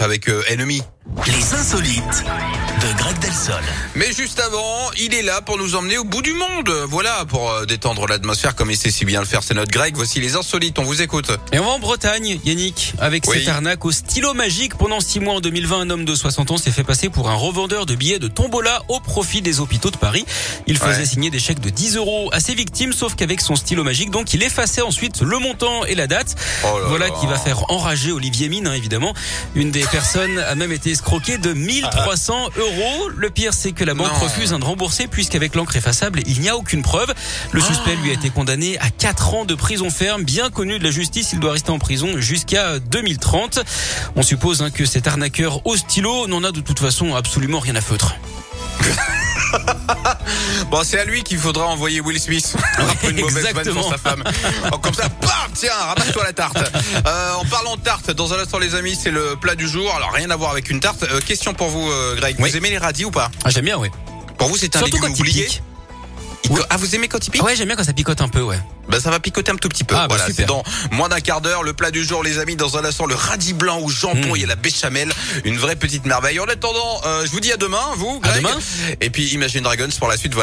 avec euh, Enemy. Les insolites de Greg Delsol. Mais juste avant, il est là pour nous emmener au bout du monde. Voilà, pour euh, détendre l'atmosphère comme il sait si bien le faire, c'est notre Greg. Voici les insolites, on vous écoute. Et on va en Bretagne, Yannick, avec Oui. cette arnaque au stylo magique. Pendant six mois en 2020, un homme de 60 ans s'est fait passer pour un revendeur de billets de tombola au profit des hôpitaux de Paris. Il faisait Ouais. signer des chèques de 10 euros à ses victimes, sauf qu'avec son stylo magique, donc il effaçait ensuite le montant et la date. Oh là voilà là. qui va faire enrager Olivier Mine, hein, évidemment. Une des personnes a même été escroquée de 1300 euros. Le pire, c'est que la banque Non. refuse de rembourser puisqu'avec l'encre effaçable, il n'y a aucune preuve. Le suspect lui a été condamné à 4 ans de prison ferme. Bien connu de la justice, il doit rester en prison jusqu'à 2030. On suppose hein, que cet arnaqueur au stylo n'en a de toute façon absolument rien à feutre. Bon, c'est à lui qu'il faudra envoyer Will Smith. Après une mauvaise vanne sur sa femme. Oh, comme ça, bam, tiens, ramasse-toi la tarte. Euh, en parlant de tarte, dans un instant les amis, c'est le plat du jour. Alors rien à voir avec une tarte. Euh, question pour vous, euh, Greg. Oui. Vous aimez les radis ou pas? Ah, j'aime bien, ouais. Pour vous, c'est un Surtout légume quand oublié. Il- Oui. Ah, vous aimez quand il pique? Ah ouais, j'aime bien quand ça picote un peu, ouais. Ben, ça va picoter un tout petit peu. Ah, bah, voilà, c'est dans moins d'un quart d'heure. Le plat du jour, les amis, dans un instant, le radis blanc au jambon Mm. et la béchamel. Une vraie petite merveille. En attendant, euh, je vous dis à demain, vous, À Greg. demain. Et puis, Imagine Dragons pour la suite. Voilà.